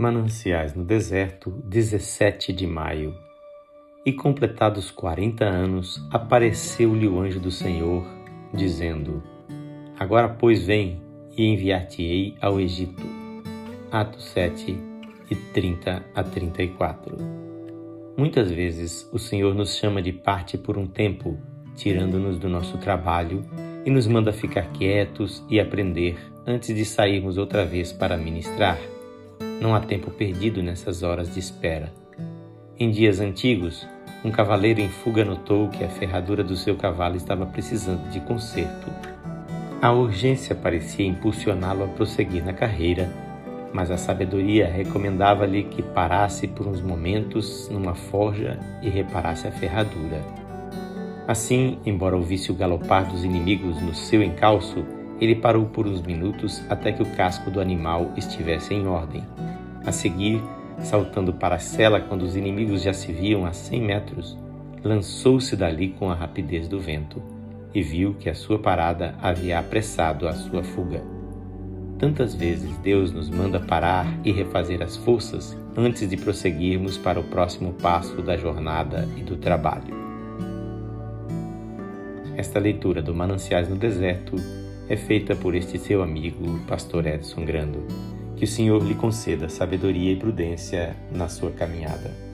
Mananciais no Deserto, 17 de maio. E completados quarenta anos, apareceu-lhe o anjo do Senhor, dizendo: Agora, pois, vem e enviar-te-ei ao Egito. Atos 7, e 30 a 34. Muitas vezes o Senhor nos chama de parte por um tempo, tirando-nos do nosso trabalho e nos manda ficar quietos e aprender antes de sairmos outra vez para ministrar. Não há tempo perdido nessas horas de espera. Em dias antigos, um cavaleiro em fuga notou que a ferradura do seu cavalo estava precisando de conserto. A urgência parecia impulsioná-lo a prosseguir na carreira, mas a sabedoria recomendava-lhe que parasse por uns momentos numa forja e reparasse a ferradura. Assim, embora ouvisse o galopar dos inimigos no seu encalço, ele parou por uns minutos até que o casco do animal estivesse em ordem. A seguir, saltando para a cela quando os inimigos já se viam a cem metros, lançou-se dali com a rapidez do vento e viu que a sua parada havia apressado a sua fuga. Tantas vezes Deus nos manda parar e refazer as forças antes de prosseguirmos para o próximo passo da jornada e do trabalho. Esta leitura do Mananciais no Deserto é feita por este seu amigo, Pastor Edson Grando. Que o Senhor lhe conceda sabedoria e prudência na sua caminhada.